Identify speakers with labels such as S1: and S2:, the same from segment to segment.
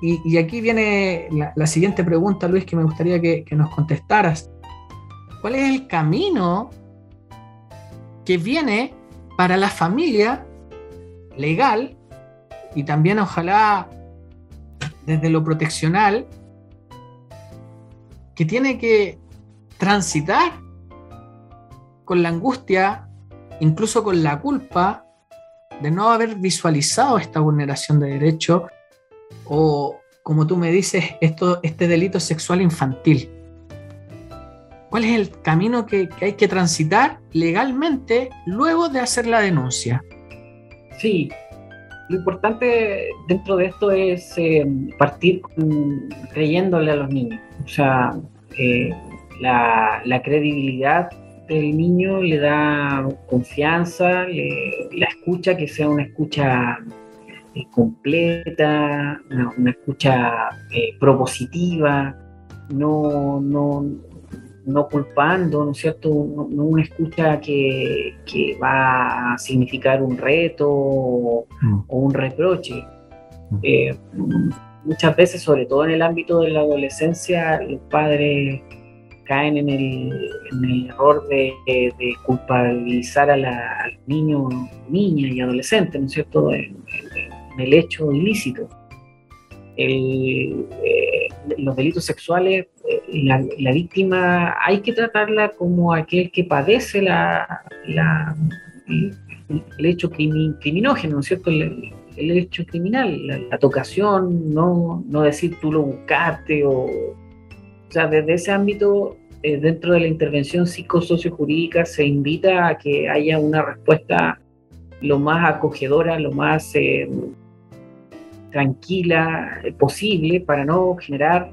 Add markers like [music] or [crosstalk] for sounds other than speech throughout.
S1: y, aquí viene la, siguiente pregunta, Luis, que me gustaría que, nos contestaras. ¿Cuál es el camino que viene para la familia legal y también ojalá desde lo proteccional que tiene que transitar con la angustia, incluso con la culpa de no haber visualizado esta vulneración de derecho o, como tú me dices, esto, este delito sexual infantil. ¿Cuál es el camino que, hay que transitar legalmente luego de hacer la denuncia?
S2: Sí, lo importante dentro de esto es eh, partir creyéndole a los niños. O sea, eh, la, credibilidad del niño le da confianza, la escucha que sea una escucha eh, completa, una, escucha propositiva, no, no, no culpando, ¿no es cierto? No, una escucha que, va a significar un reto o, mm. un reproche. Mm. Eh, muchas veces, sobre todo en el ámbito de la adolescencia, los padres caen en el, error de, culpabilizar a, la, los niños, niñas y adolescentes, ¿no es cierto?, en, el hecho ilícito. Eh, los delitos sexuales la, víctima hay que tratarla como aquel que padece la, el, hecho criminógeno, ¿no es cierto? El, hecho criminal, la, tocación, no, no decir tú lo buscaste o... O sea, desde ese ámbito, eh, dentro de la intervención psicosociojurídica, se invita a que haya una respuesta lo más acogedora, lo más eh, tranquila posible para no generar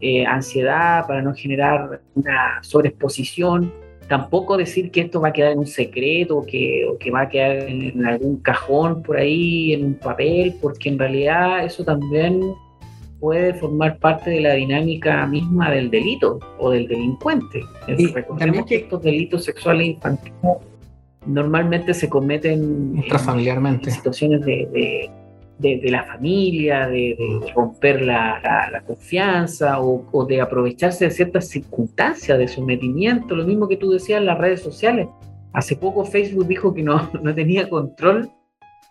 S2: eh, ansiedad, para no generar una sobreexposición. Tampoco decir que esto va a quedar en un secreto o que, que va a quedar en, algún cajón por ahí, en un papel, porque en realidad eso también puede formar parte de la dinámica misma del delito o del delincuente. Y Recordemos que estos delitos sexuales infantiles normalmente se cometen
S1: familiarmente
S2: en situaciones de de, la familia, de, romper la, confianza o, de aprovecharse de ciertas circunstancias de sometimiento, lo mismo que tú decías en las redes sociales. Hace poco Facebook dijo que no, [laughs] no tenía control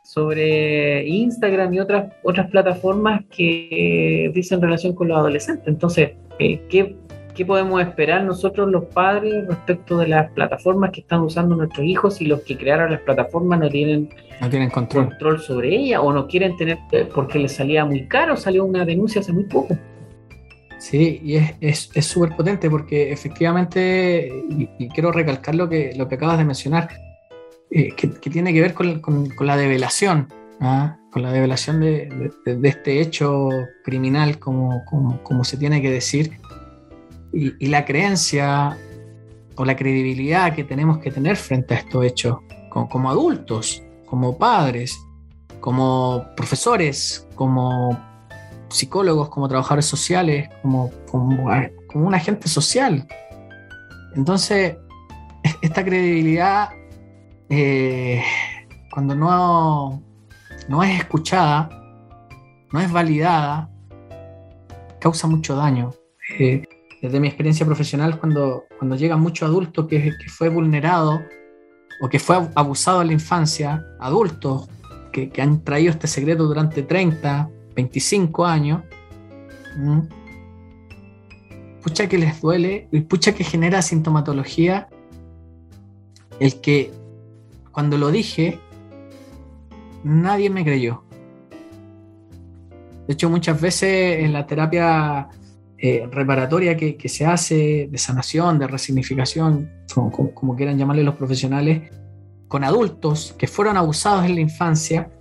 S2: sobre Instagram y otras, otras plataformas que dicen relación con los adolescentes. Entonces, eh, ¿qué, ¿qué podemos esperar nosotros los padres respecto de las plataformas que están usando nuestros hijos y los que crearon las plataformas no tienen,
S1: no tienen control.
S2: control sobre ellas o no quieren tener eh, porque les salía muy caro? Salió una denuncia hace muy poco.
S1: Sí, y es súper es, potente porque efectivamente, y, quiero recalcar lo que, lo que acabas de mencionar, eh, que, tiene que ver con, con, la develación, ¿ah? con la develación de, de, este hecho criminal, como, como, como, se tiene que decir, y, la creencia o la credibilidad que tenemos que tener frente a estos hechos como, adultos, como padres, como profesores, como psicólogos, como trabajadores sociales, como, como, un agente social. Entonces, esta credibilidad, eh, cuando no, no es escuchada, no es validada, causa mucho daño. Eh, desde mi experiencia profesional, cuando, cuando llega mucho adulto que, fue vulnerado o que fue abusado en la infancia, adultos que, que han traído este secreto durante 30, 25 años, pucha que les duele y pucha que genera sintomatología el que cuando lo dije, nadie me creyó. De hecho, muchas veces en la terapia eh, reparatoria que, se hace, de sanación, de resignificación, como, quieran llamarle los profesionales, con adultos que fueron abusados en la infancia,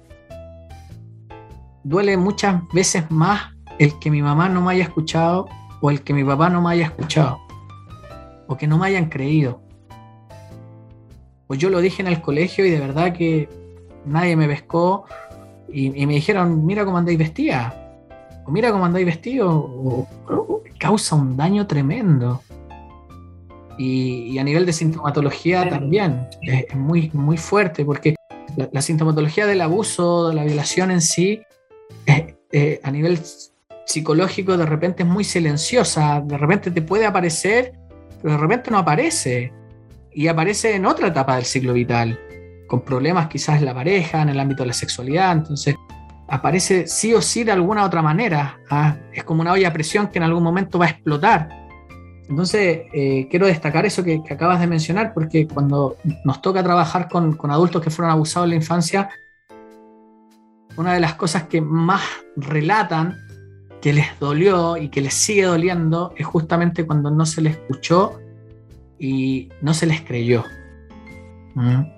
S1: duele muchas veces más el que mi mamá no me haya escuchado o el que mi papá no me haya escuchado o que no me hayan creído. Pues yo lo dije en el colegio y de verdad que nadie me pescó y, me dijeron, mira cómo andáis vestida mira cómo andáis vestido, causa un daño tremendo. Y, a nivel de sintomatología también es, muy, muy fuerte, porque la, sintomatología del abuso, de la violación en sí, a nivel psicológico de repente es muy silenciosa, de repente te puede aparecer, pero de repente no aparece. Y aparece en otra etapa del ciclo vital, con problemas quizás en la pareja, en el ámbito de la sexualidad. Entonces, aparece sí o sí de alguna otra manera. ¿ah? Es como una olla a presión que en algún momento va a explotar. Entonces, eh, quiero destacar eso que, acabas de mencionar, porque cuando nos toca trabajar con, con adultos que fueron abusados en la infancia, una de las cosas que más relatan que les dolió y que les sigue doliendo es justamente cuando no se les escuchó y no se les creyó. ¿Mm?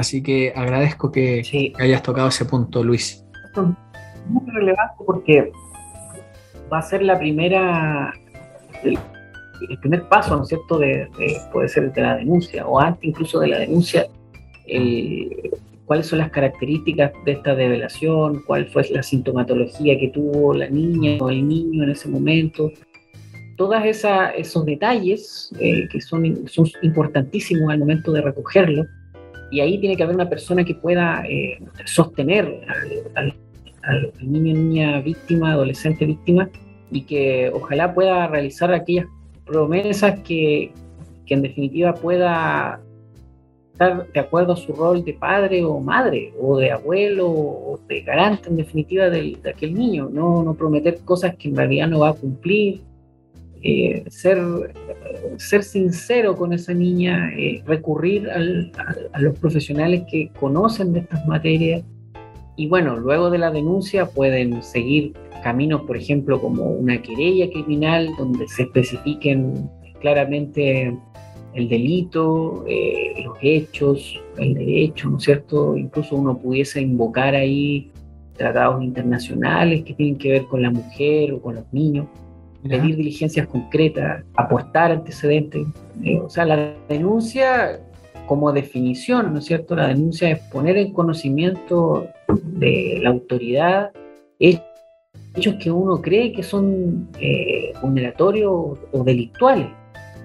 S1: Así que agradezco que, hayas tocado ese punto, Luis.
S2: Esto es muy relevante porque va a ser la primera, el, primer paso, ¿no es cierto?, de, puede ser de la denuncia o antes incluso de la denuncia, el, cuáles son las características de esta develación, cuál fue la sintomatología que tuvo la niña o el niño en ese momento. Todos esos detalles eh, que son, son importantísimos al momento de recogerlo, y ahí tiene que haber una persona que pueda eh, sostener al, niño, niña víctima, adolescente víctima, y que ojalá pueda realizar aquellas promesas que, que en definitiva pueda de acuerdo a su rol de padre o madre, o de abuelo, o de garante en definitiva de, aquel niño, no, no, prometer cosas que en realidad no va a cumplir, eh, ser, ser sincero con esa niña, eh, recurrir a, los profesionales que conocen de estas materias, y bueno, luego de la denuncia pueden seguir caminos, por ejemplo, como una querella criminal, donde se especifiquen claramente el delito, eh, los hechos, el derecho, ¿no es cierto? Incluso uno pudiese invocar ahí tratados internacionales que tienen que ver con la mujer o con los niños, pedir diligencias concretas, aportar antecedentes. Eh, o sea, la denuncia como definición, ¿no es cierto? La denuncia es poner en conocimiento de la autoridad hechos que uno cree que son eh, vulneratorios o delictuales.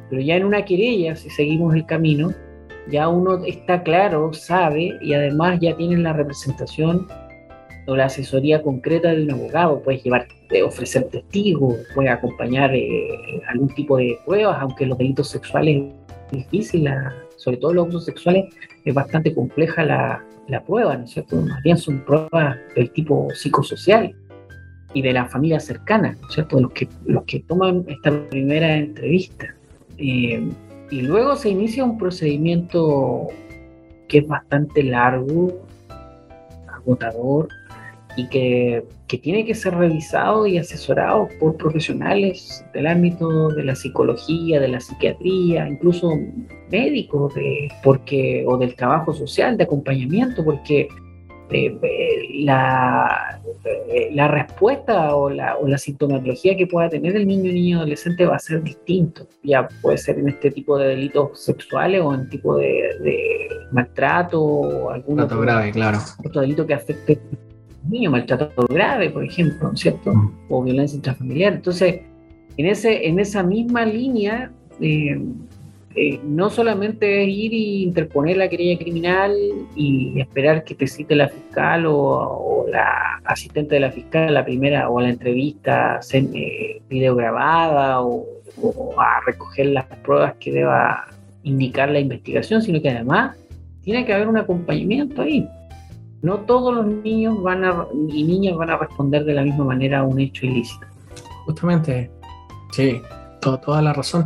S2: Pero ya en una querella, si seguimos el camino, ya uno está claro, sabe y además ya tiene la representación o la asesoría concreta de un abogado. Puedes llevar, eh, ofrecer testigos, puedes acompañar eh, algún tipo de pruebas, aunque los delitos sexuales es difícil, sobre todo los abusos sexuales, es bastante compleja la, la prueba, ¿no es cierto? Más bien son pruebas del tipo psicosocial y de la familia cercana, ¿no es cierto? Los que, los que toman esta primera entrevista. Eh, y luego se inicia un procedimiento que es bastante largo, agotador y que, que, tiene que ser revisado y asesorado por profesionales del ámbito de la psicología, de la psiquiatría, incluso médicos de, porque, o del trabajo social de acompañamiento, porque eh, la, eh, la respuesta o la, o la, sintomatología que pueda tener el niño o niño adolescente va a ser distinto. Ya puede ser en este tipo de delitos sexuales o en tipo de, maltrato o algún
S1: otro, grave, claro.
S2: otro delito que afecte al niño, maltrato grave, por ejemplo, ¿cierto? Mm. O violencia intrafamiliar. Entonces, en, ese, en esa misma línea, eh, eh, no solamente es ir y interponer la querella criminal y esperar que te cite la fiscal o, la asistente de la fiscal la primera o la entrevista eh, video grabada o, a recoger las pruebas que deba indicar la investigación, sino que además tiene que haber un acompañamiento ahí. No todos los niños van a, y niñas van a responder de la misma manera a un hecho ilícito.
S1: Justamente, sí, toda la razón